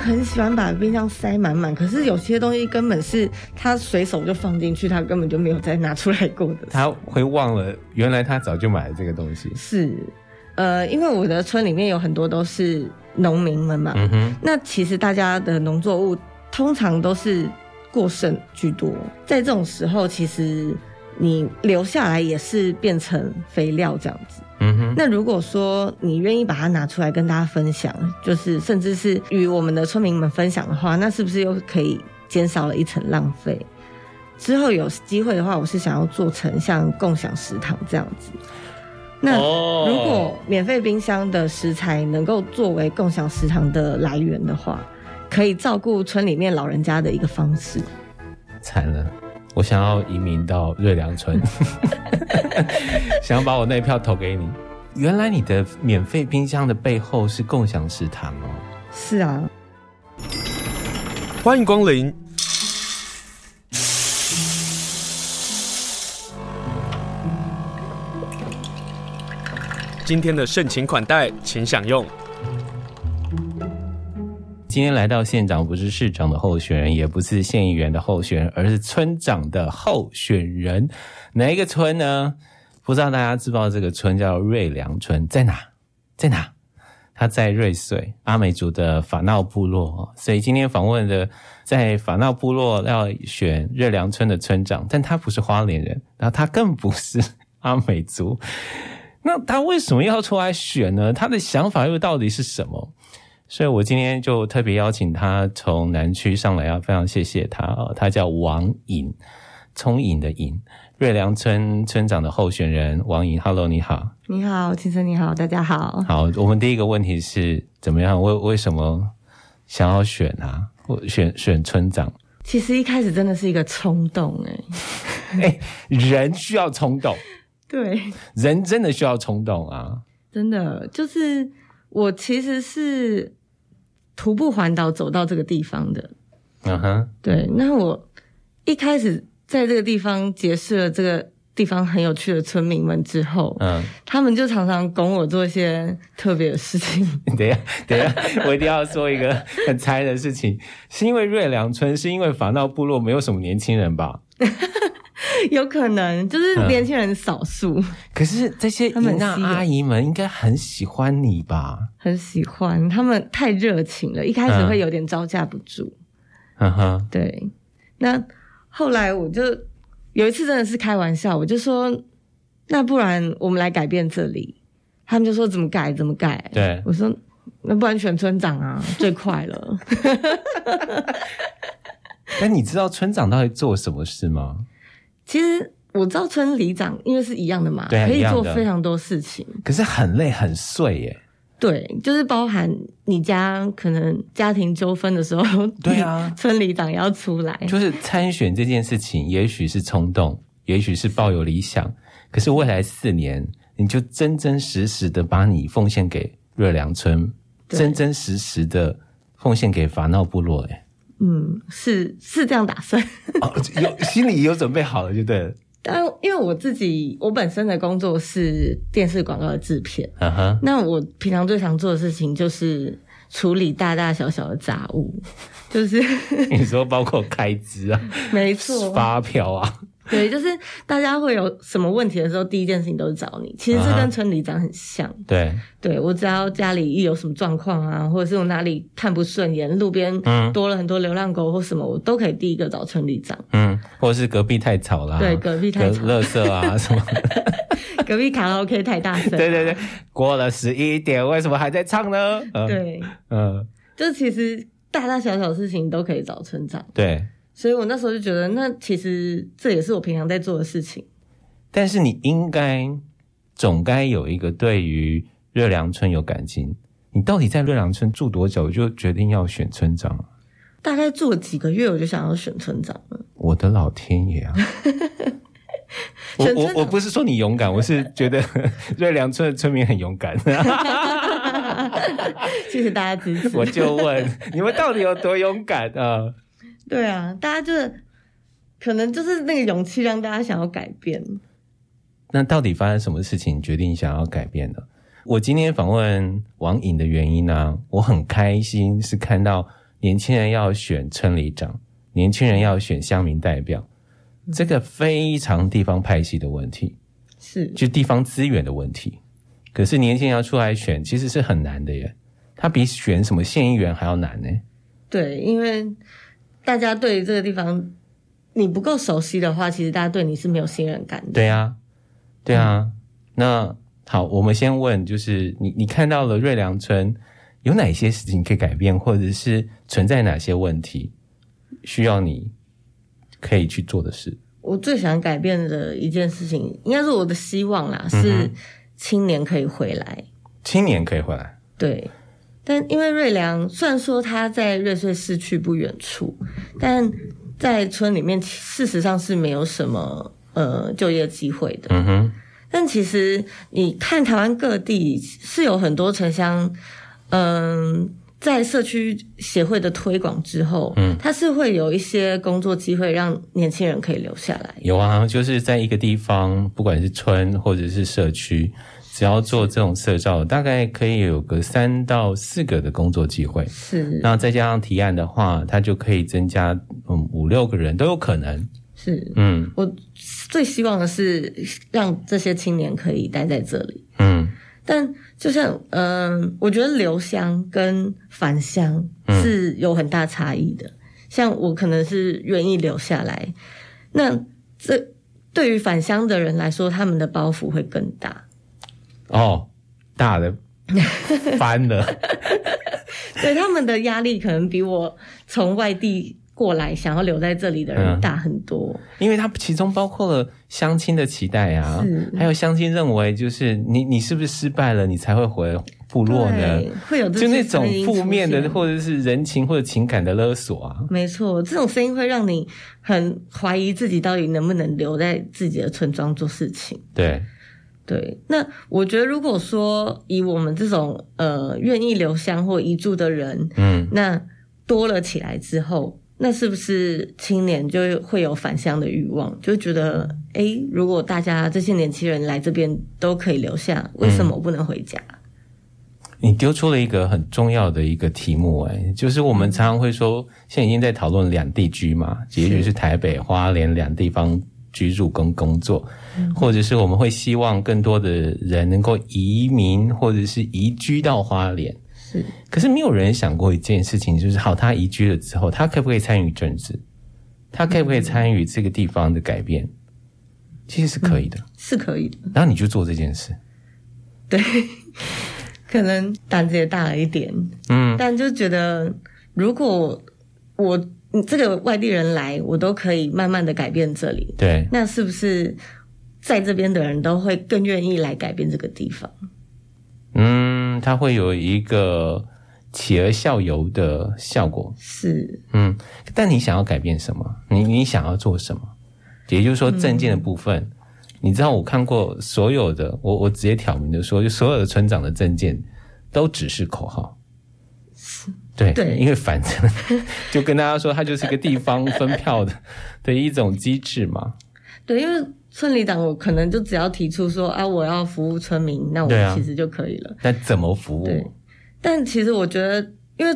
很喜欢把冰箱塞满满，可是有些东西根本是他随手就放进去，他根本就没有再拿出来过的。他会忘了，原来他早就买了这个东西。是，呃，因为我的村里面有很多都是农民们嘛，嗯，那其实大家的农作物通常都是过剩居多，在这种时候，其实你留下来也是变成肥料这样子。嗯哼，那如果说你愿意把它拿出来跟大家分享，就是甚至是与我们的村民们分享的话，那是不是又可以减少了一层浪费？之后有机会的话，我是想要做成像共享食堂这样子。那如果免费冰箱的食材能够作为共享食堂的来源的话，可以照顾村里面老人家的一个方式。惨了。我想要移民到瑞良村，想要把我那一票投给你。原来你的免费冰箱的背后是共享食堂哦。是啊，欢迎光临。今天的盛情款待，请享用。今天来到现场，不是市长的候选人，也不是县议员的候选人，而是村长的候选人。哪一个村呢？不知道大家知不知道这个村叫瑞良村，在哪？在哪？他在瑞穗阿美族的法闹部落。所以今天访问的在法闹部落要选瑞良村的村长，但他不是花莲人，然后他更不是阿美族。那他为什么要出来选呢？他的想法又到底是什么？所以我今天就特别邀请他从南区上来，要非常谢谢他啊！他叫王颖，聪颖的颖，瑞良村村长的候选人王颖。Hello，你好，你好，先生你好，大家好。好，我们第一个问题是怎么样？为为什么想要选啊？选选村长？其实一开始真的是一个冲动哎、欸欸，人需要冲动，对，人真的需要冲动啊！真的，就是我其实是。徒步环岛走到这个地方的，嗯哼，对。那我一开始在这个地方结识了这个地方很有趣的村民们之后，嗯，他们就常常拱我做一些特别的事情。等一下，等一下，我一定要说一个很残忍的事情，是因为瑞良村，是因为法闹部落没有什么年轻人吧？有可能就是年轻人少数，嗯，可是这些姨妈阿姨们应该很喜欢你吧？很喜欢，他们太热情了，一开始会有点招架不住。嗯哼，对。那后来我就有一次真的是开玩笑，我就说，那不然我们来改变这里。他们就说怎么改怎么改。对，我说那不然选村长啊，最快了。那你知道村长到底做什么事吗？其实我知道村里长，因为是一样的嘛，对，可以做非常多事情。可是很累很碎耶。对，就是包含你家可能家庭纠纷的时候，对啊，村里长也要出来。就是参选这件事情，也许是冲动，也许是抱有理想，可是未来四年，你就真真实实的把你奉献给瑞良村，真真实实的奉献给法闹部落，哎。嗯，是是这样打算，哦，有心里有准备好了就对了。但因为我自己，我本身的工作是电视广告的制片，嗯哼，那我平常最常做的事情就是处理大大小小的杂物，就是 你说包括开支啊，没错，发票啊。对，就是大家会有什么问题的时候，第一件事情都是找你。其实这跟村里长很像。Uh. 对，对我只要家里一有什么状况啊，或者是我哪里看不顺眼，路边多了很多流浪狗或什么，我都可以第一个找村里长。嗯，或者是隔壁太吵了，对，隔壁太吵，垃圾啊 什么，隔壁卡拉 OK 太大声。对对对，过了十一点，为什么还在唱呢？呃、对，嗯，就其实大大小小事情都可以找村长。对。所以我那时候就觉得，那其实这也是我平常在做的事情。但是你应该总该有一个对于热良村有感情。你到底在热良村住多久就决定要选村长？大概住了几个月，我就想要选村长了。我的老天爷啊！我我我不是说你勇敢，我是觉得 瑞良村的村民很勇敢。谢谢大家支持。我就问你们到底有多勇敢啊？对啊，大家就是可能就是那个勇气让大家想要改变。那到底发生什么事情决定想要改变呢？我今天访问王颖的原因呢、啊，我很开心是看到年轻人要选村里长，年轻人要选乡民代表，这个非常地方派系的问题，是就地方资源的问题。可是年轻人要出来选，其实是很难的耶，他比选什么县议员还要难呢。对，因为大家对于这个地方你不够熟悉的话，其实大家对你是没有信任感的。对啊，对啊。嗯、那好，我们先问，就是你你看到了瑞良村有哪些事情可以改变，或者是存在哪些问题需要你可以去做的事？我最想改变的一件事情，应该是我的希望啦，是青年可以回来。青年可以回来，对。但因为瑞良虽然说他在瑞穗市区不远处，但在村里面事实上是没有什么呃就业机会的。嗯哼。但其实你看台湾各地是有很多城乡，嗯、呃，在社区协会的推广之后，嗯，它是会有一些工作机会让年轻人可以留下来。有啊，就是在一个地方，不管是村或者是社区。只要做这种社造，大概可以有个三到四个的工作机会。是，那再加上提案的话，它就可以增加嗯五六个人都有可能。是，嗯，我最希望的是让这些青年可以待在这里。嗯，但就像嗯、呃，我觉得留乡跟返乡是有很大差异的。嗯、像我可能是愿意留下来，那这对于返乡的人来说，他们的包袱会更大。哦，大的 翻了，对，他们的压力可能比我从外地过来想要留在这里的人大很多，嗯、因为他其中包括了相亲的期待啊，是。还有相亲认为就是你你是不是失败了，你才会回部落呢？会有这就那种负面的或者是人情或者情感的勒索啊，没错，这种声音会让你很怀疑自己到底能不能留在自己的村庄做事情，对。对，那我觉得如果说以我们这种呃愿意留乡或移住的人，嗯，那多了起来之后，那是不是青年就会有返乡的欲望？就觉得，诶，如果大家这些年轻人来这边都可以留下，为什么我不能回家？嗯，你丢出了一个很重要的一个题目，哎，就是我们常常会说，现在已经在讨论两地居嘛，也许是台北、花莲两地方。居住跟工作，或者是我们会希望更多的人能够移民，或者是移居到花莲。是，可是没有人想过一件事情，就是好，他移居了之后，他可不可以参与政治？他可不可以参与这个地方的改变？其实是可以的，是可以的。然后你就做这件事，对，可能胆子也大了一点，嗯，但就觉得如果我。你这个外地人来，我都可以慢慢的改变这里。对，那是不是在这边的人都会更愿意来改变这个地方？嗯，它会有一个起而效尤的效果。是，嗯，但你想要改变什么？你你想要做什么？也就是说，证件的部分，嗯、你知道，我看过所有的，我我直接挑明的说，就所有的村长的证件都只是口号。是。对，对，因为反正 就跟大家说，它就是一个地方分票的 的一种机制嘛。对，因为村里长我可能就只要提出说啊，我要服务村民，那我其实就可以了。但怎么服务？对，但其实我觉得，因为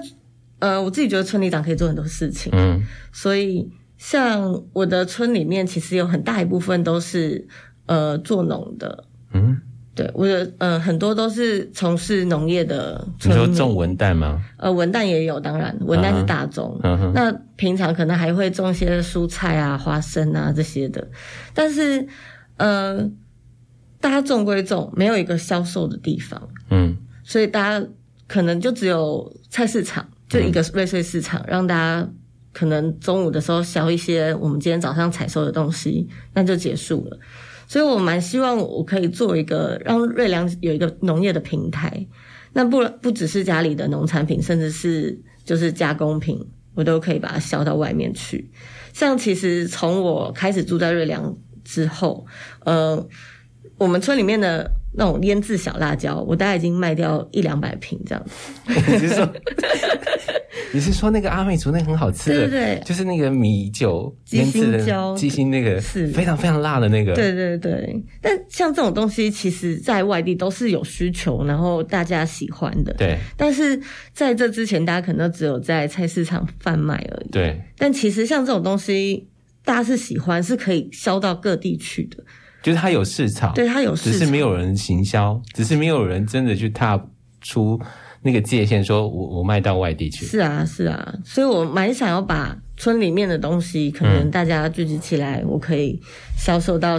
呃，我自己觉得村里长可以做很多事情，嗯，所以像我的村里面，其实有很大一部分都是呃做农的，嗯。对，我的呃很多都是从事农业的。你说种文旦吗？呃，文旦也有，当然文旦是大宗。Uh huh. 那平常可能还会种一些蔬菜啊、花生啊这些的。但是呃，大家种归种，没有一个销售的地方。嗯，所以大家可能就只有菜市场，就一个瑞穗市场，嗯、让大家可能中午的时候销一些我们今天早上采收的东西，那就结束了。所以我蛮希望我可以做一个让瑞良有一个农业的平台，那不不只是家里的农产品，甚至是就是加工品，我都可以把它销到外面去。像其实从我开始住在瑞良之后，呃，我们村里面的那种腌制小辣椒，我大概已经卖掉一两百瓶这样子。你是说，你是说那个阿美族那个很好吃的，对对对，就是那个米酒腌制的鸡心那个，是非常非常辣的那个。对对对，但像这种东西，其实在外地都是有需求，然后大家喜欢的。对，但是在这之前，大家可能都只有在菜市场贩卖而已。对，但其实像这种东西，大家是喜欢，是可以销到各地去的。就是它有市场，对，它有市场，只是没有人行销，只是没有人真的去踏出那个界限，说我我卖到外地去。是啊，是啊，所以我蛮想要把村里面的东西，可能大家聚集起来，我可以销售到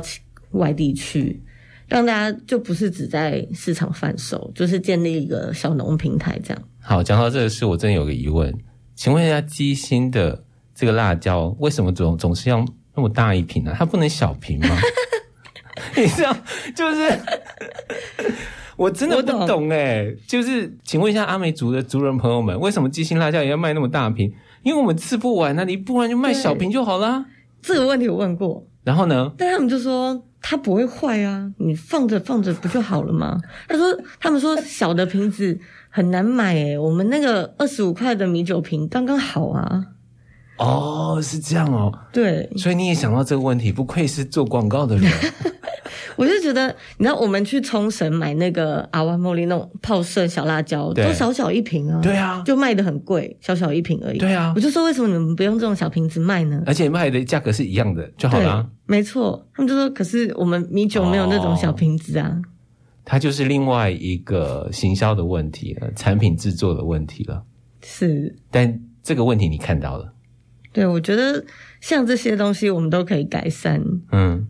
外地去，嗯、让大家就不是只在市场贩售，就是建立一个小农平台这样。好，讲到这个事，我真的有个疑问，请问一下，鸡心的这个辣椒为什么总总是要那么大一瓶呢、啊？它不能小瓶吗？你知道，就是 我真的不懂哎、欸，就是请问一下阿美族的族人朋友们，为什么鸡心辣椒也要卖那么大瓶？因为我们吃不完，那你不然就卖小瓶就好啦。这个问题我问过，然后呢？但他们就说它不会坏啊，你放着放着不就好了吗？他说他们说小的瓶子很难买哎、欸，我们那个二十五块的米酒瓶刚刚好啊。哦，是这样哦。对，所以你也想到这个问题，不愧是做广告的人。我就觉得，你知道，我们去冲绳买那个阿瓦莫莉那种泡盛小辣椒，都小小一瓶啊，对啊，就卖的很贵，小小一瓶而已。对啊，我就说为什么你们不用这种小瓶子卖呢？而且卖的价格是一样的就好了。没错，他们就说，可是我们米酒没有那种小瓶子啊。哦，它就是另外一个行销的问题了，产品制作的问题了。是，但这个问题你看到了。对，我觉得像这些东西，我们都可以改善。嗯。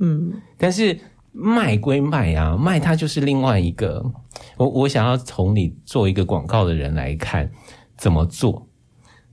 嗯，但是卖归卖啊，卖它就是另外一个。我我想要从你做一个广告的人来看怎么做，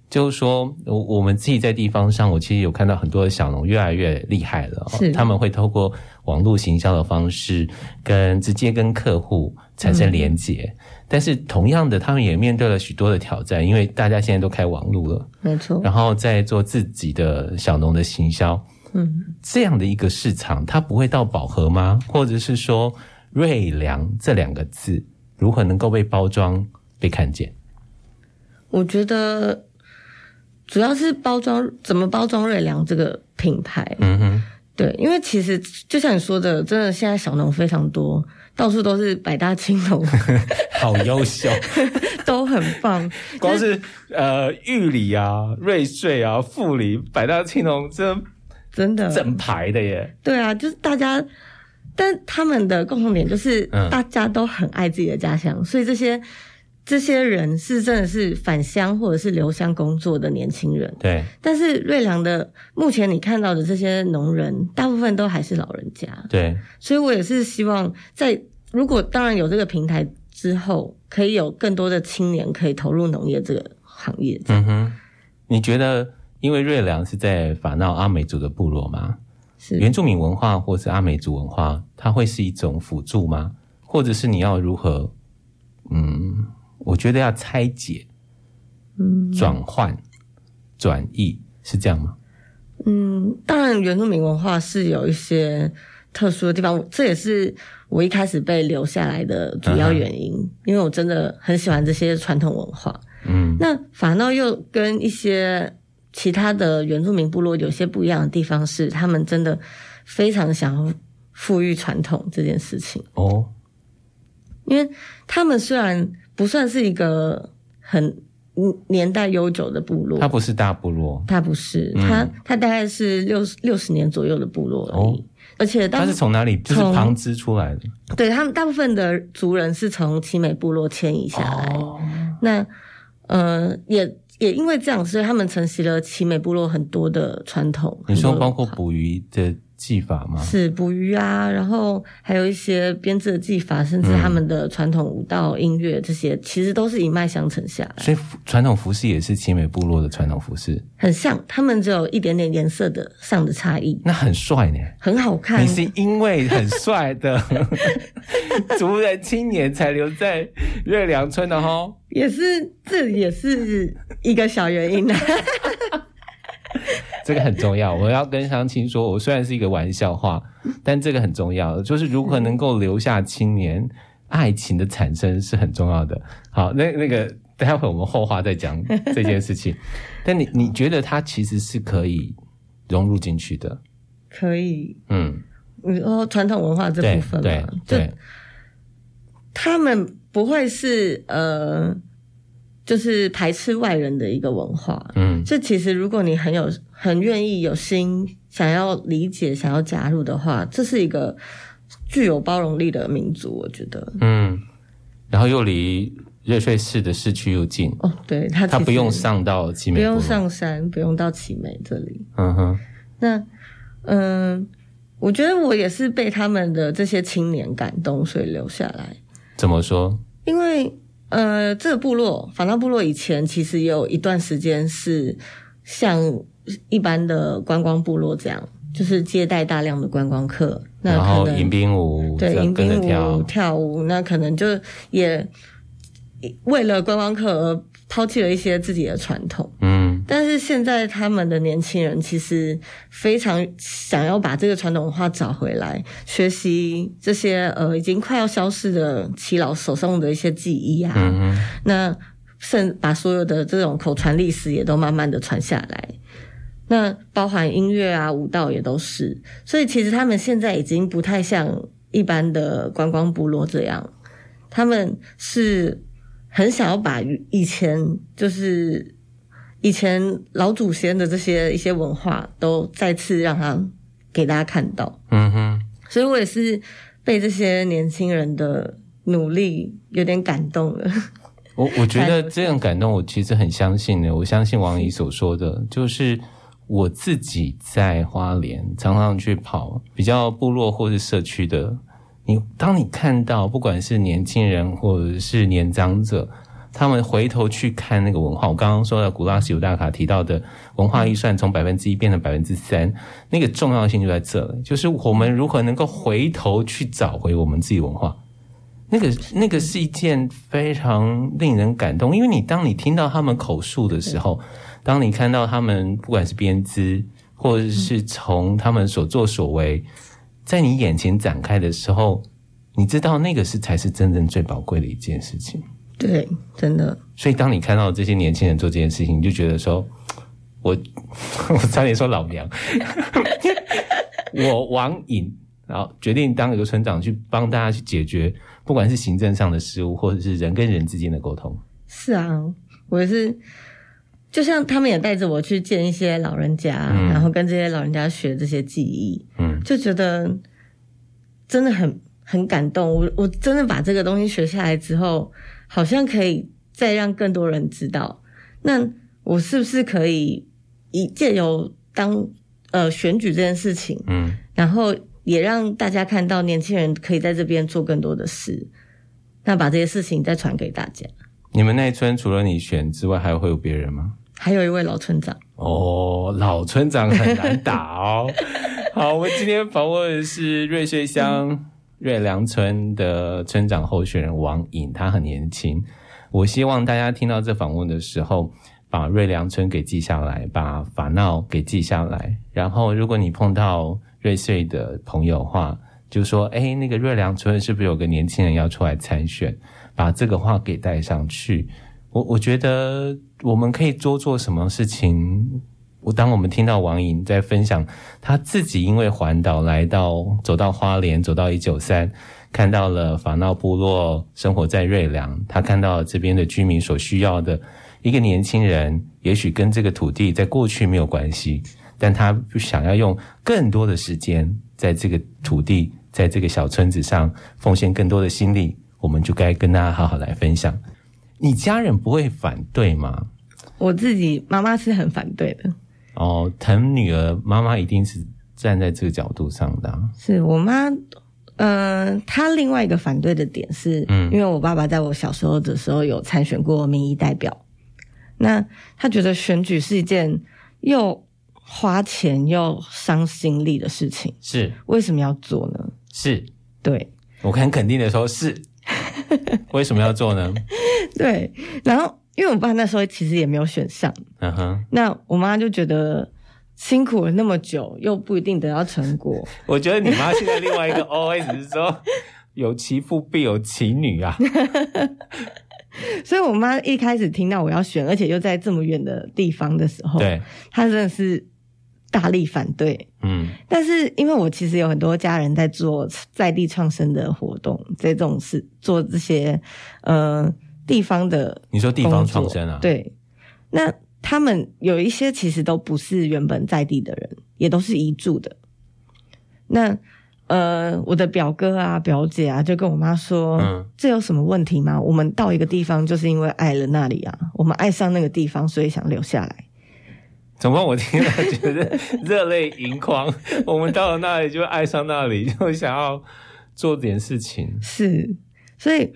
就是说，我我们自己在地方上，我其实有看到很多的小农越来越厉害了，是他们会透过网络行销的方式，跟直接跟客户产生连结。嗯、但是同样的，他们也面对了许多的挑战，因为大家现在都开网路了，没错，然后在做自己的小农的行销。嗯，这样的一个市场，它不会到饱和吗？或者是说“瑞良”这两个字如何能够被包装、被看见？我觉得主要是包装怎么包装“瑞良”这个品牌。嗯哼，对，因为其实就像你说的，真的现在小农非常多，到处都是百大青农，好优秀，都很棒。光是呃玉里啊、瑞穗啊、富里百大青农这。真的整排的耶，对啊，就是大家，但他们的共同点就是大家都很爱自己的家乡，嗯、所以这些这些人是真的是返乡或者是留乡工作的年轻人。对，但是瑞良的目前你看到的这些农人，大部分都还是老人家。对，所以我也是希望在如果当然有这个平台之后，可以有更多的青年可以投入农业这个行业。嗯哼，你觉得？因为瑞良是在法闹阿美族的部落嘛？是原住民文化或是阿美族文化，它会是一种辅助吗？或者是你要如何？嗯，我觉得要拆解、嗯，转换、转译是这样吗？嗯，当然，原住民文化是有一些特殊的地方，这也是我一开始被留下来的主要原因，嗯、因为我真的很喜欢这些传统文化。嗯，那法闹又跟一些。其他的原住民部落有些不一样的地方是，他们真的非常想要富裕传统这件事情哦。因为他们虽然不算是一个很年代悠久的部落，他不是大部落，他不是，他他大概是六六十年左右的部落而已。哦、而且他是从哪里？就是旁支出来的。对，他们大部分的族人是从奇美部落迁移下来。哦、那呃也。也因为这样，所以他们承袭了奇美部落很多的传统。你说包括捕鱼的技法吗？是捕鱼啊，然后还有一些编织的技法，甚至他们的传统舞蹈、音乐这些，其实都是一脉相承下来。所以传统服饰也是奇美部落的传统服饰，很像，他们只有一点点颜色的上的差异。那很帅呢，很好看。你是因为很帅的 族人青年才留在月亮村的哈？也是，这也是一个小原因呢。这个很重要。我要跟乡亲说，我虽然是一个玩笑话，但这个很重要，就是如何能够留下青年，爱情的产生是很重要的。好，那那个待会我们后话再讲 这件事情。但你你觉得它其实是可以融入进去的？可以，嗯，你说传统文化这部分嘛，对，就他们不会是呃。就是排斥外人的一个文化，嗯，这其实如果你很有很愿意有心想要理解、想要加入的话，这是一个具有包容力的民族，我觉得，嗯，然后又离瑞穗市的市区又近，哦，对，他他不用上到奇美，不用上山，不用到奇美这里，嗯哼，那嗯、呃，我觉得我也是被他们的这些青年感动，所以留下来。怎么说？因为。呃，这个部落法纳部落以前其实也有一段时间是像一般的观光部落这样，就是接待大量的观光客，那可能迎宾舞，对，迎宾舞跳。舞，那可能就也为了观光客而抛弃了一些自己的传统，嗯，但是现在他们的年轻人其实非常想要把这个传统文化找回来，学习这些呃已经快要消失的耆老手上的一些技艺啊，嗯，那甚把所有的这种口传历史也都慢慢的传下来，那包含音乐啊、舞蹈也都是，所以其实他们现在已经不太像一般的观光部落这样，他们是。很想要把以前就是以前老祖先的这些一些文化都再次让他给大家看到，嗯哼，所以我也是被这些年轻人的努力有点感动了。我我觉得 这样感动，我其实很相信的。我相信王姨所说的，就是我自己在花莲常常去跑比较部落或是社区的。你当你看到，不管是年轻人或者是年长者，他们回头去看那个文化，我刚刚说的古拉西尤大卡提到的文化预算从百分之一变成百分之三，那个重要性就在这里，就是我们如何能够回头去找回我们自己文化，那个那个是一件非常令人感动，因为你当你听到他们口述的时候，当你看到他们不管是编织，或者是从他们所作所为。在你眼前展开的时候，你知道那个是才是真正最宝贵的一件事情。对，真的。所以当你看到这些年轻人做这件事情，你就觉得说，我 我差点说老娘，我王颖，然后决定当一个村长，去帮大家去解决，不管是行政上的事务，或者是人跟人之间的沟通。是啊，我也是。就像他们也带着我去见一些老人家，嗯，然后跟这些老人家学这些技艺，嗯，就觉得真的很很感动。我我真的把这个东西学下来之后，好像可以再让更多人知道。那我是不是可以一借由当呃选举这件事情，嗯，然后也让大家看到年轻人可以在这边做更多的事，那把这些事情再传给大家。你们那一村除了你选之外，还会有别人吗？还有一位老村长哦，老村长很难打哦。好，我们今天访问的是瑞穗乡瑞良村的村长候选人王颖，他很年轻。我希望大家听到这访问的时候，把瑞良村给记下来，把法闹给记下来。然后，如果你碰到瑞穗的朋友的话，就说：“哎，那个瑞良村是不是有个年轻人要出来参选？”把这个话给带上去。我我觉得我们可以多做什么事情？我当我们听到王莹在分享他自己因为环岛来到走到花莲，走到一九三，看到了法闹部落生活在瑞良，他看到了这边的居民所需要的一个年轻人，也许跟这个土地在过去没有关系，但他不想要用更多的时间在这个土地，在这个小村子上奉献更多的心力，我们就该跟大家好好来分享。你家人不会反对吗？我自己妈妈是很反对的。哦，疼女儿，妈妈一定是站在这个角度上的。是我妈，嗯、呃，她另外一个反对的点是，嗯，因为我爸爸在我小时候的时候有参选过民意代表，那他觉得选举是一件又花钱又伤心力的事情。是，为什么要做呢？是，对，我很肯定的说，是。为什么要做呢？对，然后因为我爸那时候其实也没有选上，嗯哼，那我妈就觉得辛苦了那么久，又不一定得到成果。我觉得你妈现在另外一个 OS 是说，有其父必有其女啊。所以我妈一开始听到我要选，而且又在这么远的地方的时候，对，她真的是大力反对。嗯，但是因为我其实有很多家人在做在地创生的活动，在这种事做这些呃地方的，你说地方创生啊？对，那他们有一些其实都不是原本在地的人，也都是移住的。那呃，我的表哥啊、表姐啊，就跟我妈说：“嗯，这有什么问题吗？我们到一个地方，就是因为爱了那里啊，我们爱上那个地方，所以想留下来。”怎么？我听了觉得 热泪盈眶。我们到了那里，就爱上那里，就想要做点事情。是，所以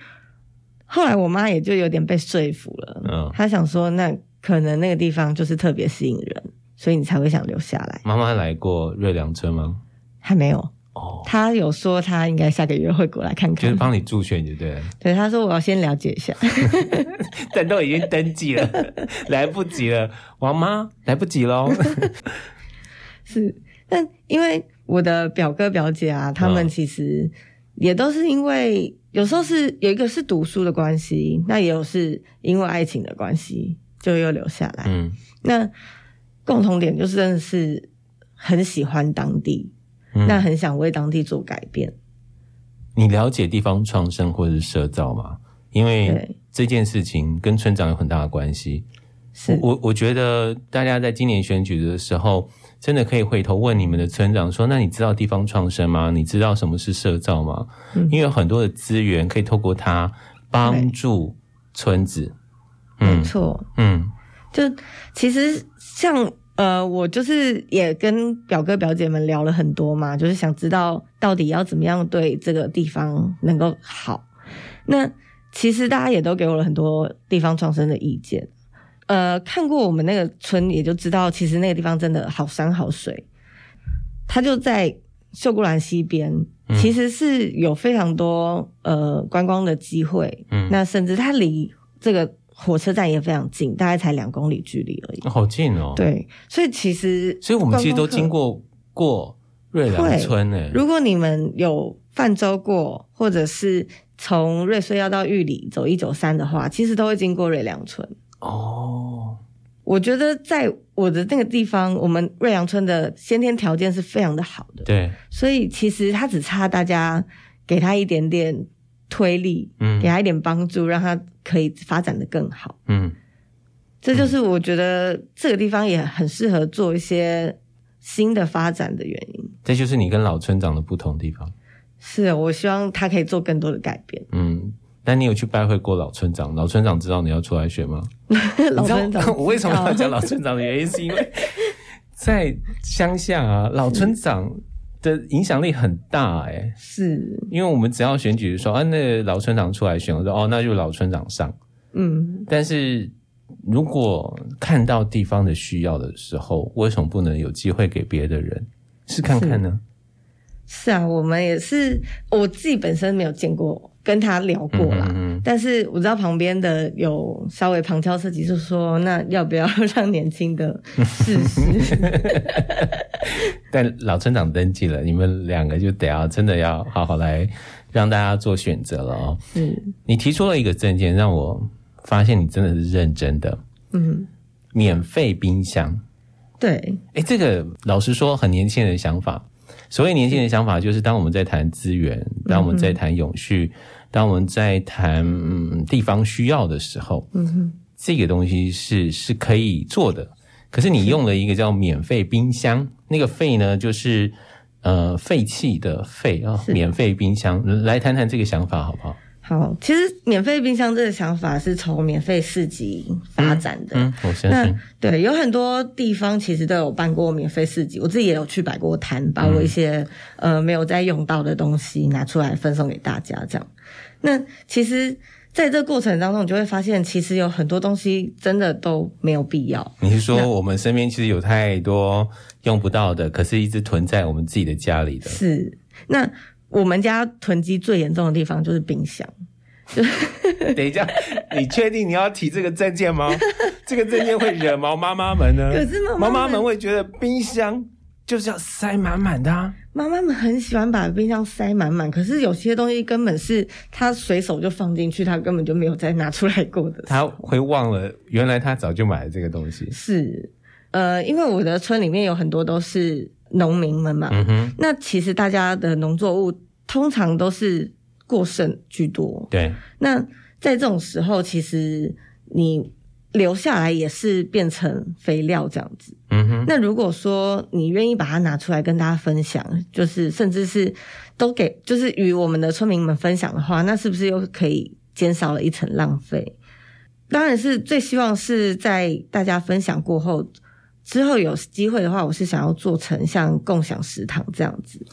后来我妈也就有点被说服了。嗯，她想说，那可能那个地方就是特别吸引人，所以你才会想留下来。妈妈来过瑞良村吗？还没有。哦，他有说她应该下个月会过来看看，就是帮你助选，就对了。对，他说我要先了解一下，但都已经登记了，来不及了，王妈来不及喽。是，但因为我的表哥表姐啊，他们其实也都是因为有时候是有一个是读书的关系，那也有是因为爱情的关系，就又留下来。嗯，那共同点就是真的是很喜欢当地。那很想为当地做改变。嗯。你了解地方创生或者是社造吗？因为这件事情跟村长有很大的关系。是我我觉得大家在今年选举的时候，真的可以回头问你们的村长说：“那你知道地方创生吗？你知道什么是社造吗？”嗯。因为有很多的资源可以透过它帮助村子。没错。嗯，就其实像。呃，我就是也跟表哥表姐们聊了很多嘛，就是想知道到底要怎么样对这个地方能够好。那其实大家也都给我了很多地方创生的意见。呃，看过我们那个村，也就知道其实那个地方真的好山好水。它就在秀姑峦西边，其实是有非常多呃观光的机会。嗯，那甚至它离这个。火车站也非常近，大概才两公里距离而已。好近哦！对，所以其实，所以我们其实都经过过瑞良村诶。如果你们有泛舟过，或者是从瑞穗要到玉里走一九三的话，其实都会经过瑞良村。哦，我觉得在我的那个地方，我们瑞阳村的先天条件是非常的好的。对，所以其实他只差大家给他一点点推力，嗯，给他一点帮助，让他。可以发展的更好，嗯，这就是我觉得这个地方也很适合做一些新的发展的原因。这就是你跟老村长的不同地方。是，我希望他可以做更多的改变。嗯，那你有去拜会过老村长？老村长知道你要出来选吗？老村长，我为什么要讲老村长的原因，是因为在乡下啊，老村长的影响力很大哎、欸，是因为我们只要选举说啊，那个老村长出来选，我说哦，那就老村长上。嗯，但是如果看到地方的需要的时候，为什么不能有机会给别的人试看看呢？是啊，我们也是，我自己本身没有见过。跟他聊过啦，嗯嗯，但是我知道旁边的有稍微旁敲侧击，就说那要不要让年轻的试试？但老村长登记了，你们两个就得要真的要好好来让大家做选择了哦。嗯，你提出了一个证件，让我发现你真的是认真的。嗯，免费冰箱。对，哎，这个老实说很年轻人的想法。所谓年轻人的想法，就是当我们在谈资源，当我们在谈永续，当我们在谈嗯地方需要的时候，嗯哼，这个东西是是可以做的。可是你用了一个叫免费冰箱，那个费呢，就是呃废弃的废啊，免费冰箱，来谈谈这个想法好不好？好，其实免费冰箱这个想法是从免费市集发展的。嗯，嗯，我相信。对，有很多地方其实都有办过免费市集，我自己也有去摆过摊，把我一些、嗯、呃没有再用到的东西拿出来分送给大家。这样，那其实在这个过程当中，你就会发现，其实有很多东西真的都没有必要。你是说我们身边其实有太多用不到的，可是一直囤在我们自己的家里的？是，那。我们家囤积最严重的地方就是冰箱，等一下，你确定你要提这个证件吗？这个证件会惹毛妈妈们呢？可是妈妈们，妈妈们会觉得冰箱就是要塞满满的啊。妈妈们很喜欢把冰箱塞满满，可是有些东西根本是他随手就放进去，他根本就没有再拿出来过的。他会忘了，原来他早就买了这个东西。是，呃，因为我的村里面有很多都是农民们嘛，嗯哼，那其实大家的农作物通常都是过剩居多。对，那在这种时候，其实你。留下来也是变成肥料这样子。嗯哼。那如果说你愿意把它拿出来跟大家分享，就是甚至是都给，就是与我们的村民们分享的话，那是不是又可以减少了一层浪费？当然是最希望是在大家分享过后之后有机会的话，我是想要做成像共享食堂这样子。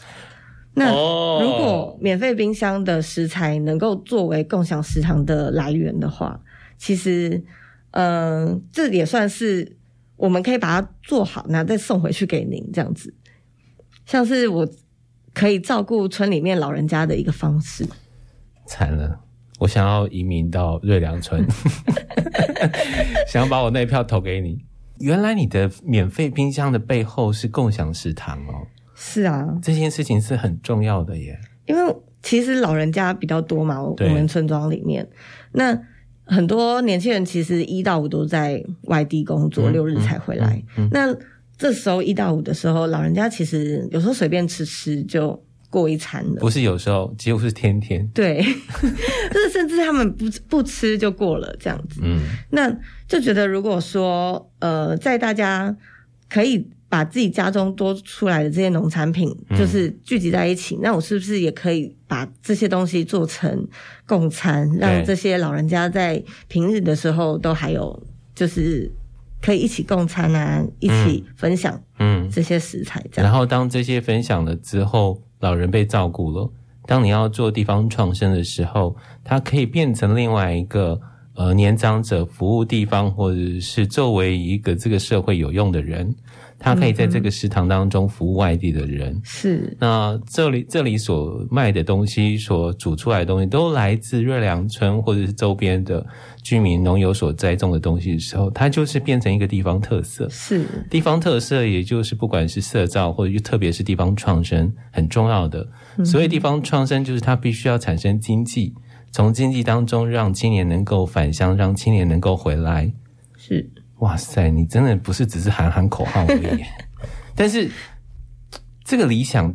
那如果免费冰箱的食材能够作为共享食堂的来源的话，其实。嗯、呃，这也算是我们可以把它做好，然后再送回去给您这样子，像是我可以照顾村里面老人家的一个方式。惨了，我想要移民到瑞良村，想要把我那一票投给你。原来你的免费冰箱的背后是共享食堂哦。是啊，这件事情是很重要的耶。因为其实老人家比较多嘛，我们村庄里面那。很多年轻人其实一到五都在外地工作，六日才回来。嗯嗯嗯、那这时候一到五的时候，老人家其实有时候随便吃吃就过一餐了。不是有时候，几乎是天天。对，就是甚至他们不不吃就过了这样子。嗯，那就觉得如果说呃，在大家可以。把自己家中多出来的这些农产品，就是聚集在一起，嗯，那我是不是也可以把这些东西做成共餐，让这些老人家在平日的时候都还有，就是可以一起共餐啊，一起分享，嗯，这些食材这样，嗯。然后当这些分享了之后，老人被照顾了，当你要做地方创生的时候，它可以变成另外一个呃年长者服务地方，或者是作为一个这个社会有用的人。他可以在这个食堂当中服务外地的人，嗯、是。那这里这里所卖的东西，所煮出来的东西，都来自瑞良村或者是周边的居民农友所栽种的东西的时候，它就是变成一个地方特色。是。地方特色，也就是不管是色造或者特别是地方创生，很重要的。所以地方创生就是它必须要产生经济，从经济当中让青年能够返乡，让青年能够回来。是。哇塞，你真的不是只是喊喊口号而已，但是这个理想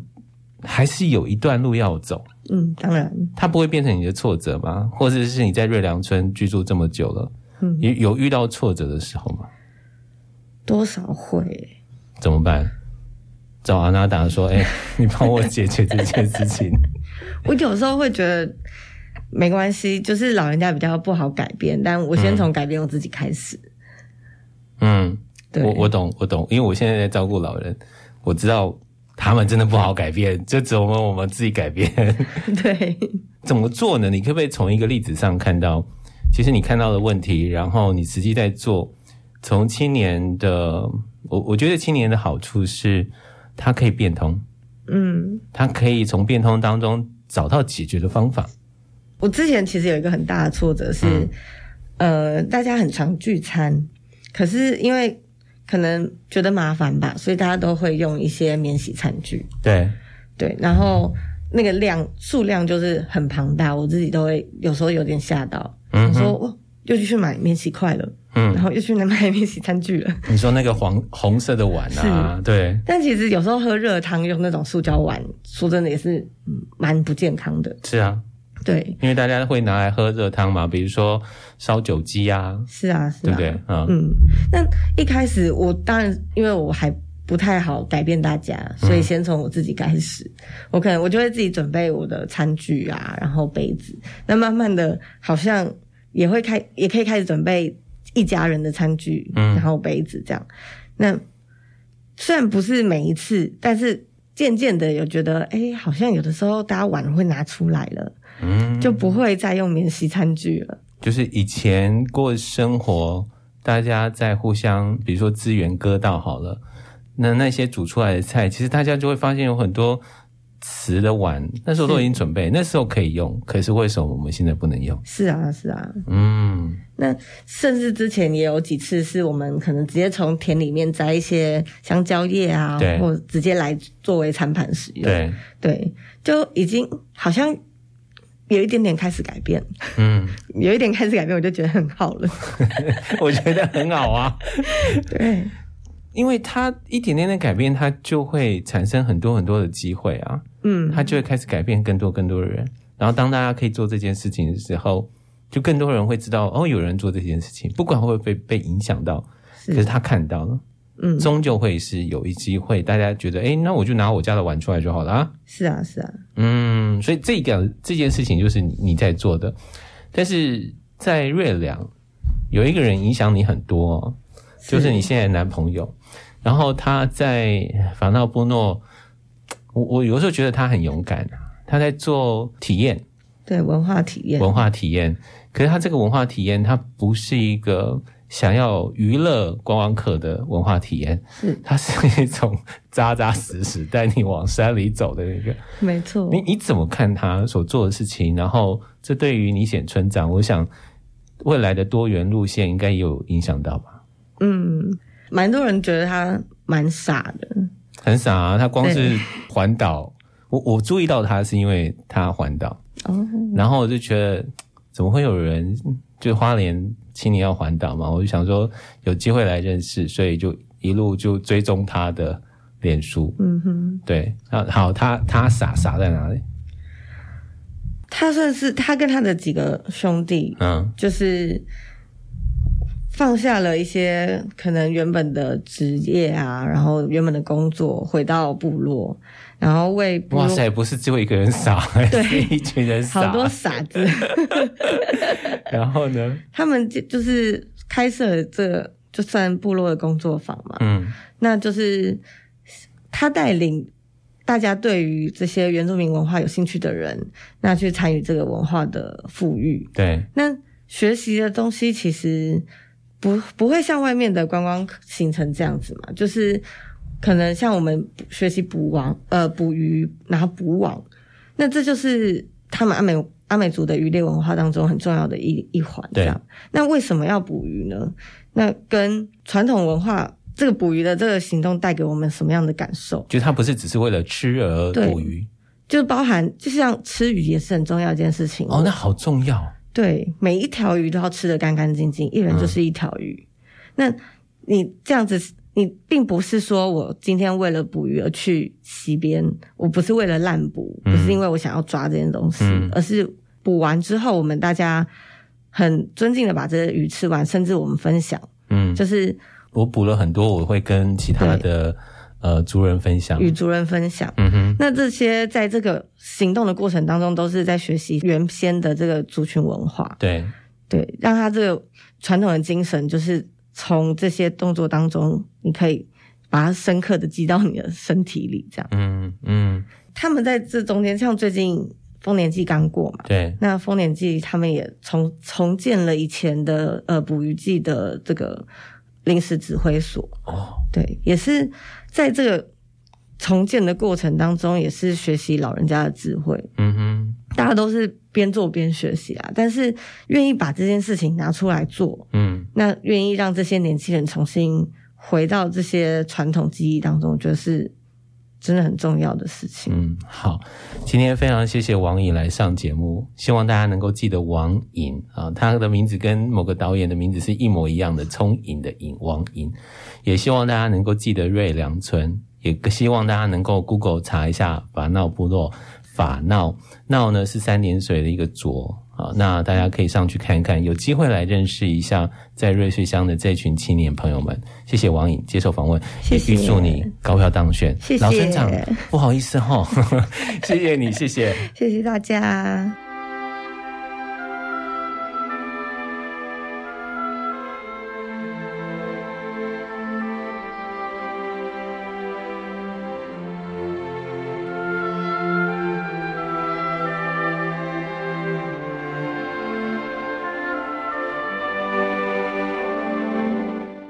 还是有一段路要走。嗯，当然，它不会变成你的挫折吗？或者是你在瑞良村居住这么久了，嗯，有有遇到挫折的时候吗？多少会。怎么办？找阿娜达说：“ 哎、欸，你帮我解决这件事情。”我有时候会觉得没关系，就是老人家比较不好改变，但我先从改变我自己开始。嗯嗯，我我懂我懂，因为我现在在照顾老人，我知道他们真的不好改变，就只有我们我们自己改变。对，怎么做呢？你可不可以从一个例子上看到，其实你看到的问题，然后你实际在做。从青年的，我我觉得青年的好处是，他可以变通，嗯，他可以从变通当中找到解决的方法。我之前其实有一个很大的挫折是，嗯、呃，大家很常聚餐。可是因为可能觉得麻烦吧，所以大家都会用一些免洗餐具。对对，然后那个量数量就是很庞大，我自己都会有时候有点吓到。嗯，说哦，又去买免洗筷了，嗯，然后又去那买免洗餐具了。你说那个黄红色的碗啊，对。但其实有时候喝热汤用那种塑胶碗，说真的也是蛮不健康的。是啊。对，因为大家会拿来喝热汤嘛，比如说烧酒鸡啊，是啊，是啊，对不对？嗯嗯。那一开始我当然因为我还不太好改变大家，所以先从我自己开始。嗯、我可能我就会自己准备我的餐具啊，然后杯子。那慢慢的，好像也会开，也可以开始准备一家人的餐具，嗯，然后杯子这样。那虽然不是每一次，但是渐渐的有觉得，哎，好像有的时候大家碗会拿出来了。嗯，就不会再用免洗餐具了。就是以前过生活，大家在互相，比如说资源割到好了，那那些煮出来的菜，其实大家就会发现有很多瓷的碗，那时候都已经准备，那时候可以用，可是为什么我们现在不能用？是啊，是啊，嗯，那甚至之前也有几次是我们可能直接从田里面摘一些香蕉叶啊，或直接来作为餐盘使用，对，对，就已经好像有一点点开始改变，嗯，有一点开始改变，我就觉得很好了，我觉得很好啊，对。因为他一点点的改变，他就会产生很多很多的机会啊，嗯，他就会开始改变更多更多的人。然后当大家可以做这件事情的时候，就更多人会知道哦，有人做这件事情，不管会不会被被影响到，是。可是他看到了，嗯，终究会是有一机会，大家觉得，哎，那我就拿我家的碗出来就好了啊。是啊，是啊，嗯，所以这个这件事情就是你在做的，但是在瑞良有一个人影响你很多哦，就是你现在的男朋友。然后他在法纳波诺，我我有时候觉得他很勇敢啊，他在做体验，对，文化体验，文化体验。可是他这个文化体验，他不是一个想要娱乐观光客的文化体验，是，它是一种扎扎实实带你往山里走的那个。没错，你你怎么看他所做的事情？然后这对于你选村长，我想未来的多元路线应该也有影响到吧？嗯。蛮多人觉得他蛮傻的，很傻啊！他光是环岛，我我注意到他是因为他环岛，哦，然后我就觉得怎么会有人就花莲请你要环岛嘛？我就想说有机会来认识，所以就一路就追踪他的脸书，嗯哼，对，好，他他傻傻在哪里？他算是他跟他的几个兄弟，嗯，就是。放下了一些可能原本的职业啊，然后原本的工作，回到部落，然后为。哇塞，不是只有一个人傻，对，一群人傻，好多傻子。然后呢？他们就就是开设了这个，就算部落的工作坊嘛。嗯，那就是他带领大家对于这些原住民文化有兴趣的人，那去参与这个文化的富裕。对，那学习的东西其实。不不会像外面的观光行程这样子嘛，就是可能像我们学习捕网，呃，捕鱼，然后捕网，那这就是他们阿美阿美族的渔猎文化当中很重要的一一环。这样，对那为什么要捕鱼呢？那跟传统文化这个捕鱼的这个行动带给我们什么样的感受？就它不是只是为了吃而捕鱼，就包含就像吃鱼也是很重要一件事情。哦，那好重要。对，每一条鱼都要吃得干干净净，一人就是一条鱼。嗯、那你这样子，你并不是说我今天为了捕鱼而去溪边，我不是为了滥捕，不是因为我想要抓这件东西，嗯、而是捕完之后，我们大家很尊敬的把这个鱼吃完，甚至我们分享。嗯，就是我捕了很多，我会跟其他的。呃，族人分享，与族人分享。嗯哼，那这些在这个行动的过程当中，都是在学习原先的这个族群文化。对，对，让他这个传统的精神，就是从这些动作当中，你可以把它深刻的记到你的身体里，这样。嗯嗯。他们在这中间，像最近丰年祭刚过嘛，对，那丰年祭他们也重重建了以前的呃捕鱼祭的这个临时指挥所。哦，对，也是。在这个重建的过程当中，也是学习老人家的智慧。嗯哼，大家都是边做边学习啊，但是愿意把这件事情拿出来做，嗯，那愿意让这些年轻人重新回到这些传统记忆当中，我觉得是。真的很重要的事情。嗯，好，今天非常谢谢王颖来上节目，希望大家能够记得王颖啊，他的名字跟某个导演的名字是一模一样的，聪颖的颖，王颖。也希望大家能够记得瑞良村，也希望大家能够 Google 查一下法闹部落，法闹闹呢是三点水的一个浊。好，那大家可以上去看一看，有机会来认识一下在瑞穗乡的这群青年朋友们。谢谢王颖接受访问，谢谢，也预祝你高票当选。谢谢老村长，不好意思哈，谢谢你，谢谢，谢谢大家。